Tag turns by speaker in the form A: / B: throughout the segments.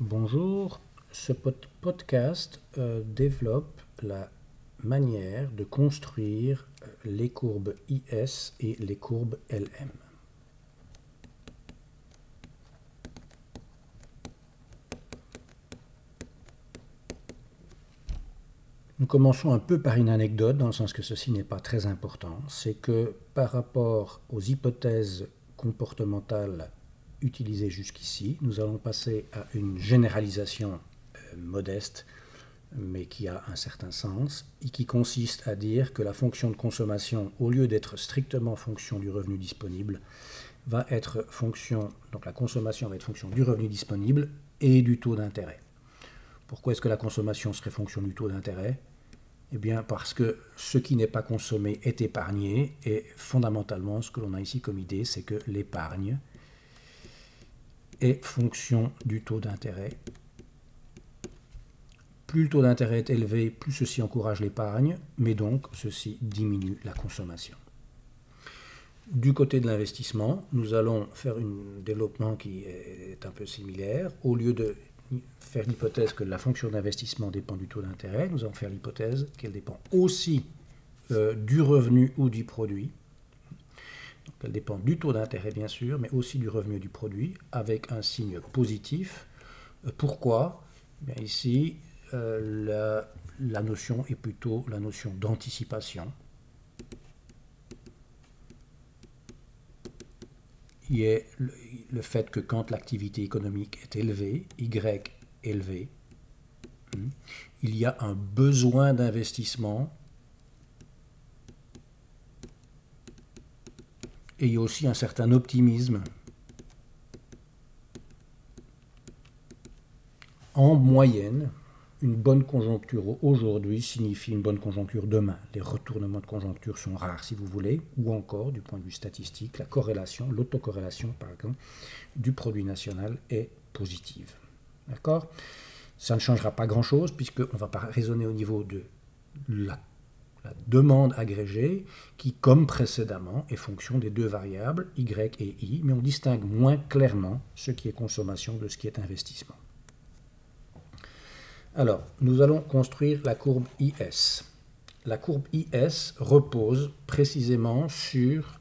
A: Bonjour, ce podcast euh, développe la manière de construire euh, les courbes IS et les courbes LM. Nous commençons un peu par une anecdote, dans le sens que ceci n'est pas très important. C'est que par rapport aux hypothèses comportementales utilisées jusqu'ici, nous allons passer à une généralisation euh, modeste, mais qui a un certain sens, et qui consiste à dire que la fonction de consommation, au lieu d'être strictement fonction du revenu disponible, va être fonction, donc la consommation va être fonction du revenu disponible et du taux d'intérêt. Pourquoi est-ce que la consommation serait fonction du taux d'intérêt? Eh bien parce que ce qui n'est pas consommé est épargné et fondamentalement ce que l'on a ici comme idée c'est que l'épargne est fonction du taux d'intérêt. Plus le taux d'intérêt est élevé, plus ceci encourage l'épargne, mais donc ceci diminue la consommation. Du côté de l'investissement, nous allons faire un développement qui est un peu similaire. Au lieu de faire l'hypothèse que la fonction d'investissement dépend du taux d'intérêt, nous allons faire l'hypothèse qu'elle dépend aussi euh, du revenu ou du produit. Donc elle dépend du taux d'intérêt bien sûr, mais aussi du revenu du produit, avec un signe positif. Euh, pourquoi? Ici, euh, la, notion est plutôt la notion d'anticipation. il y a le, fait que quand l'activité économique est élevée, Y élevé, hmm, il y a un besoin d'investissement et il y a aussi un certain optimisme. En moyenne, une bonne conjoncture aujourd'hui signifie une bonne conjoncture demain. Les retournements de conjoncture sont rares, si vous voulez, ou encore, du point de vue statistique, la corrélation, l'autocorrélation, par exemple, du produit national est positive. D'accord? Ça ne changera pas grand-chose, puisqu'on ne va pas raisonner au niveau de la, la demande agrégée, qui, comme précédemment, est fonction des deux variables, Y et I, mais on distingue moins clairement ce qui est consommation de ce qui est investissement. Alors, nous allons construire la courbe IS. La courbe IS repose précisément sur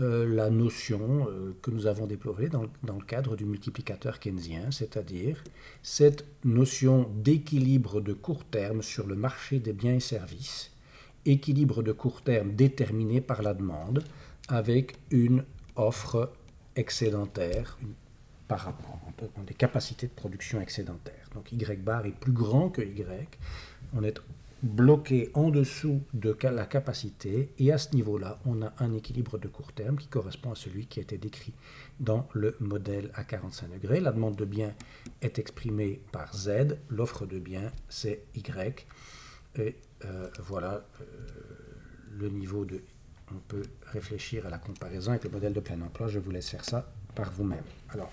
A: euh, la notion euh, que nous avons déployée dans, le cadre du multiplicateur keynésien, c'est-à-dire cette notion d'équilibre de court terme sur le marché des biens et services, équilibre de court terme déterminé par la demande, avec une offre excédentaire, par rapport ont des capacités de production excédentaires. Donc Y bar est plus grand que Y. On est bloqué en dessous de la capacité et à ce niveau-là, on a un équilibre de court terme qui correspond à celui qui a été décrit dans le modèle à 45 degrés. La demande de biens est exprimée par Z, l'offre de biens c'est Y. Et euh, voilà euh, le niveau de... On peut réfléchir à la comparaison avec le modèle de plein emploi. Je vous laisse faire ça par vous-même. Alors,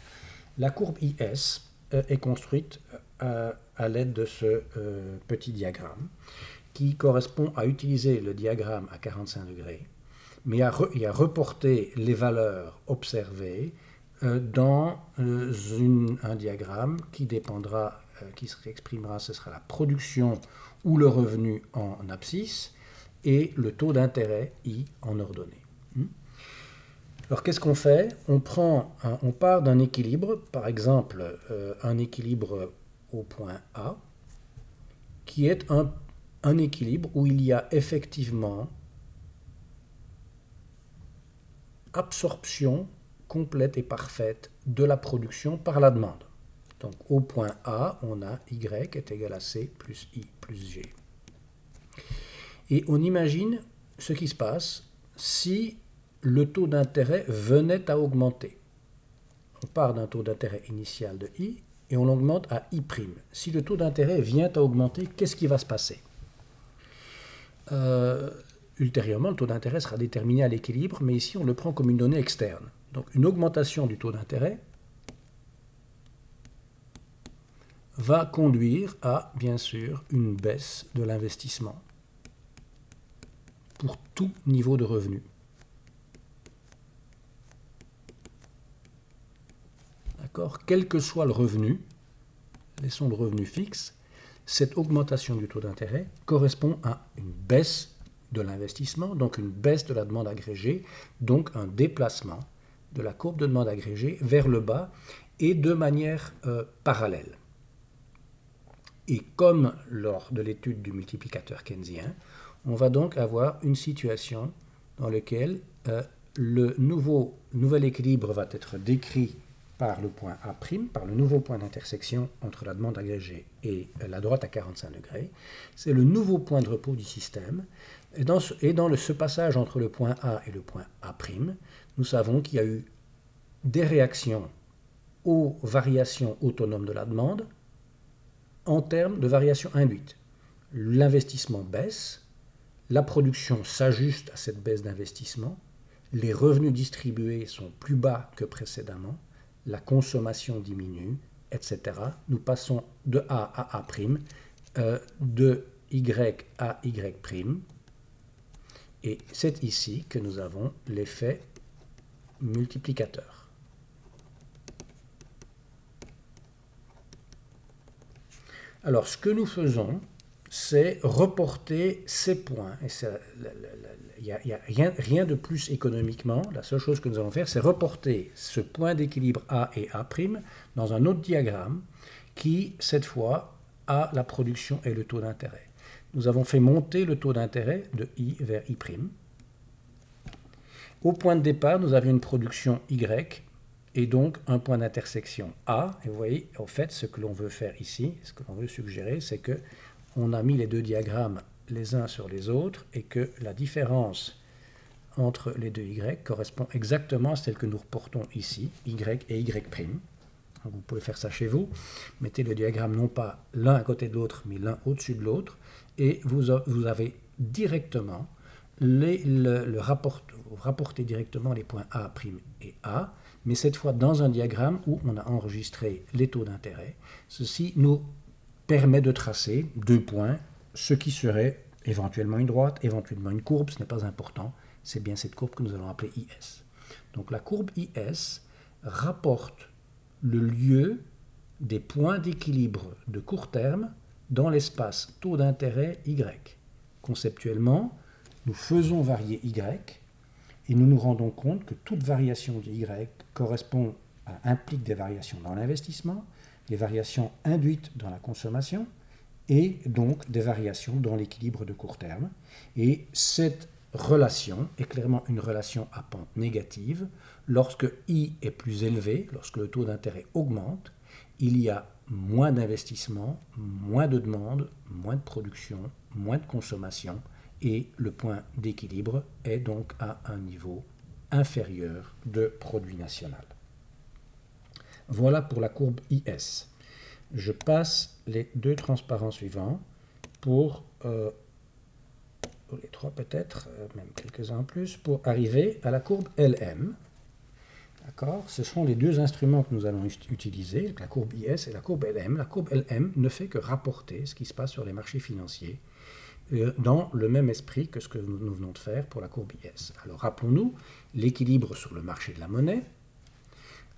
A: la courbe IS euh, est construite à, l'aide de ce petit diagramme qui correspond à utiliser le diagramme à 45 degrés, mais à, et à reporter les valeurs observées dans un diagramme qui dépendra, qui s'exprimera, ce sera la production ou le revenu en abscisse et le taux d'intérêt I en ordonnée. Hmm? Alors qu'est-ce qu'on fait? On prend, on part d'un équilibre, par exemple euh, un équilibre au point A, qui est un, un équilibre où il y a effectivement absorption complète et parfaite de la production par la demande. Donc au point A, on a Y est égal à C plus I plus G. Et on imagine ce qui se passe si le taux d'intérêt venait à augmenter. On part d'un taux d'intérêt initial de I et on l'augmente à I'. Si le taux d'intérêt vient à augmenter, qu'est-ce qui va se passer? Euh, Ultérieurement, le taux d'intérêt sera déterminé à l'équilibre, mais ici on le prend comme une donnée externe. Donc une augmentation du taux d'intérêt va conduire à, bien sûr, une baisse de l'investissement pour tout niveau de revenu. quel que soit le revenu, les sons de revenus fixes, cette augmentation du taux d'intérêt correspond à une baisse de l'investissement, donc une baisse de la demande agrégée, donc un déplacement de la courbe de demande agrégée vers le bas et de manière euh, parallèle. Et comme lors de l'étude du multiplicateur keynésien, on va donc avoir une situation dans laquelle euh, le nouveau, nouvel équilibre va être décrit par le point A', par le nouveau point d'intersection entre la demande agrégée et la droite à 45 degrés. C'est le nouveau point de repos du système. Et dans, ce, ce passage entre le point A et le point A', nous savons qu'il y a eu des réactions aux variations autonomes de la demande en termes de variations induites. L'investissement baisse, la production s'ajuste à cette baisse d'investissement, les revenus distribués sont plus bas que précédemment, la consommation diminue, etc. Nous passons de A à A', euh, de Y à Y', et c'est ici que nous avons l'effet multiplicateur. Alors, ce que nous faisons, c'est reporter ces points. Il n'y a, rien, de plus économiquement. La seule chose que nous allons faire, c'est reporter ce point d'équilibre A et A' dans un autre diagramme qui, cette fois, a la production et le taux d'intérêt. Nous avons fait monter le taux d'intérêt de I vers I'. Au point de départ, nous avions une production Y et donc un point d'intersection A. Et vous voyez, en fait, ce que l'on veut faire ici, ce que l'on veut suggérer, c'est que on a mis les deux diagrammes les uns sur les autres et que la différence entre les deux Y correspond exactement à celle que nous reportons ici, Y et Y'. Vous pouvez faire ça chez vous. Mettez le diagramme non pas l'un à côté de l'autre, mais l'un au-dessus de l'autre, et vous, avez directement les, le, rapport, vous rapportez directement les points A' et A, mais cette fois dans un diagramme où on a enregistré les taux d'intérêt. Ceci nous permet de tracer deux points, ce qui serait éventuellement une droite, éventuellement une courbe, ce n'est pas important, c'est bien cette courbe que nous allons appeler IS. Donc la courbe IS rapporte le lieu des points d'équilibre de court terme dans l'espace taux d'intérêt Y. Conceptuellement, nous faisons varier Y et nous nous rendons compte que toute variation de Y correspond implique des variations dans l'investissement, des variations induites dans la consommation et donc des variations dans l'équilibre de court terme. Et cette relation est clairement une relation à pente négative. Lorsque I est plus élevé, lorsque le taux d'intérêt augmente, il y a moins d'investissement, moins de demande, moins de production, moins de consommation, et le point d'équilibre est donc à un niveau inférieur de produit national. Voilà pour la courbe IS. Je passe les deux transparents suivants pour, euh, les trois peut-être, euh, même quelques-uns en plus, pour arriver à la courbe LM. D'accord? Ce sont les deux instruments que nous allons utiliser, la courbe IS et la courbe LM. La courbe LM ne fait que rapporter ce qui se passe sur les marchés financiers dans le même esprit que ce que nous venons de faire pour la courbe IS. Alors rappelons-nous l'équilibre sur le marché de la monnaie.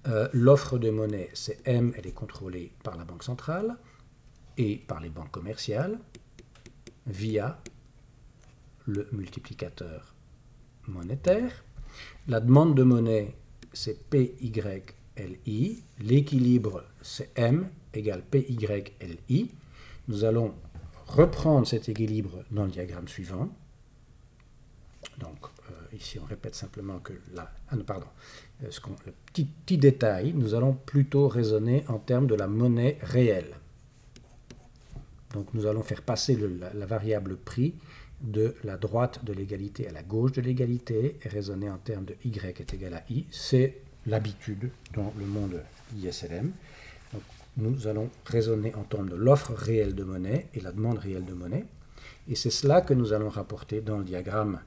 A: Euh, l'offre de monnaie, c'est M, elle est contrôlée par la Banque centrale et par les banques commerciales via le multiplicateur monétaire. La demande de monnaie, c'est PYLI. L'équilibre, c'est M égale PYLI. Nous allons reprendre cet équilibre dans le diagramme suivant. Donc, euh, ici, on répète simplement que là, ah non, pardon, euh, le petit, détail, nous allons plutôt raisonner en termes de la monnaie réelle. Donc, nous allons faire passer la, variable prix de la droite de l'égalité à la gauche de l'égalité et raisonner en termes de y est égal à i. C'est l'habitude dans le monde ISLM nous allons raisonner en termes de l'offre réelle de monnaie et la demande réelle de monnaie. Et c'est cela que nous allons rapporter dans le diagramme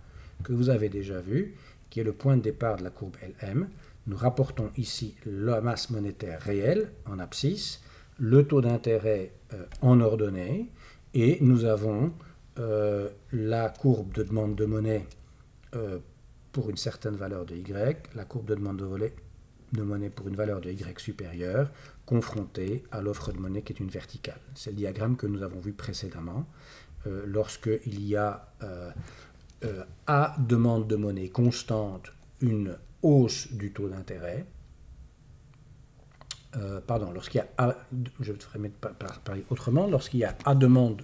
A: que vous avez déjà vu, qui est le point de départ de la courbe LM. Nous rapportons ici la masse monétaire réelle en abscisse, le taux d'intérêt euh, en ordonnée, et nous avons euh, la courbe de demande de monnaie euh, pour une certaine valeur de Y, la courbe de demande de, de monnaie pour une valeur de y supérieure confrontée à l'offre de monnaie qui est une verticale. C'est le diagramme que nous avons vu précédemment. Euh, Lorsqu'il y a euh, euh, à demande de monnaie constante une hausse du taux d'intérêt, pardon, lorsqu'il y a je parler autrement, lorsqu'il y a à demande,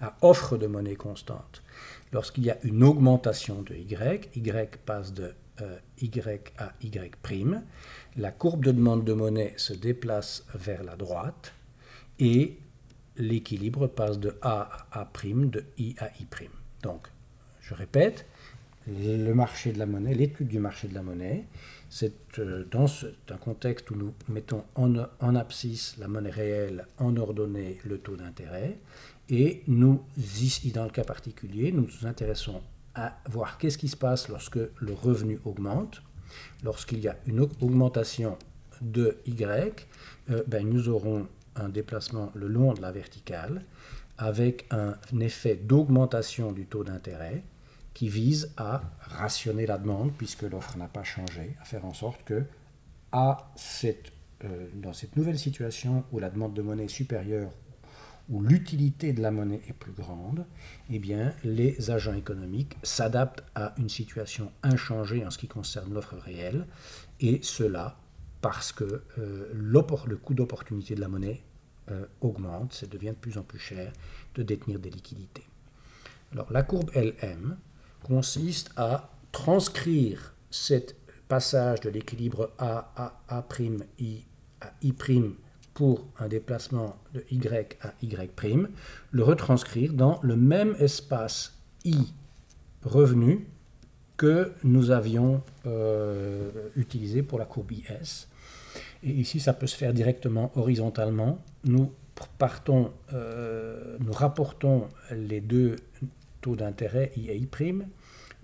A: à offre de monnaie constante, lorsqu'il y a une augmentation de y, y passe de y à y', la courbe de demande de monnaie se déplace vers la droite et l'équilibre passe de A à A', de I à I'. Donc, je répète, le marché de la monnaie, l'étude du marché de la monnaie, c'est euh, dans un contexte où nous mettons en, en, abscisse la monnaie réelle, en ordonnée le taux d'intérêt, et nous, dans le cas particulier, nous nous intéressons voir qu'est-ce qui se passe lorsque le revenu augmente. Lorsqu'il y a une augmentation de Y, euh, ben, nous aurons un déplacement le long de la verticale avec un effet d'augmentation du taux d'intérêt qui vise à rationner la demande puisque l'offre n'a pas changé, à faire en sorte que à cette, euh, dans cette nouvelle situation où la demande de monnaie est supérieure où l'utilité de la monnaie est plus grande, eh bien, les agents économiques s'adaptent à une situation inchangée en ce qui concerne l'offre réelle, et cela parce que euh, le coût d'opportunité de la monnaie euh, augmente, ça devient de plus en plus cher de détenir des liquidités. Alors, la courbe LM consiste à transcrire ce passage de l'équilibre A à A', I à I' pour un déplacement de y à y', le retranscrire dans le même espace i revenu que nous avions euh, utilisé pour la courbe IS. Et ici, ça peut se faire directement horizontalement. Nous partons, euh, nous rapportons les deux taux d'intérêt I et I',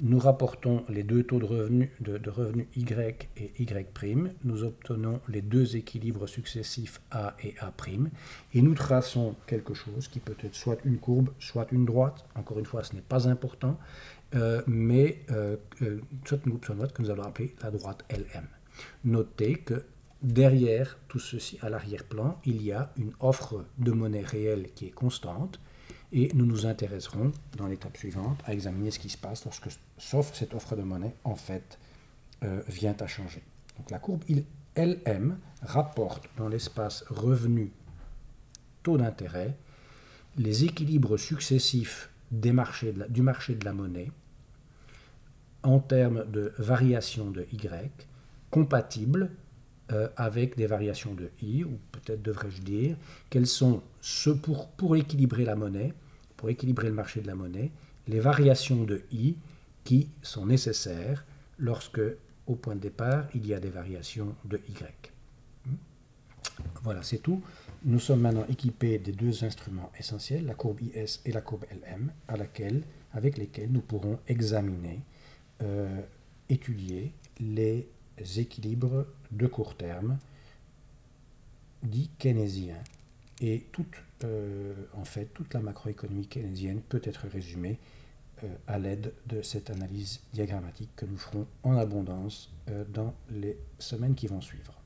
A: nous rapportons les deux taux de revenus de, revenu Y et Y', nous obtenons les deux équilibres successifs A et A', et nous traçons quelque chose qui peut être soit une courbe, soit une droite. Encore une fois, ce n'est pas important, euh, mais euh, euh, soit une courbe, soit une droite que nous allons appeler la droite LM. Notez que derrière tout ceci, à l'arrière-plan, il y a une offre de monnaie réelle qui est constante, et nous nous intéresserons dans l'étape suivante à examiner ce qui se passe lorsque, sauf cette offre de monnaie, en fait, euh, vient à changer. Donc la courbe LM rapporte dans l'espace revenu taux d'intérêt les équilibres successifs du marché de la monnaie en termes de variation de Y compatibles euh, avec des variations de I, ou peut-être devrais-je dire, quels sont ceux pour, pour équilibrer la monnaie, pour équilibrer le marché de la monnaie, les variations de I qui sont nécessaires lorsque, au point de départ, il y a des variations de Y. Voilà, c'est tout. Nous sommes maintenant équipés des deux instruments essentiels, la courbe IS et la courbe LM, à laquelle, avec lesquels nous pourrons examiner, euh, étudier les équilibres de court terme dits keynésiens et toute, euh, en fait, toute la macroéconomie keynésienne peut être résumée euh, à l'aide de cette analyse diagrammatique que nous ferons en abondance euh, dans les semaines qui vont suivre.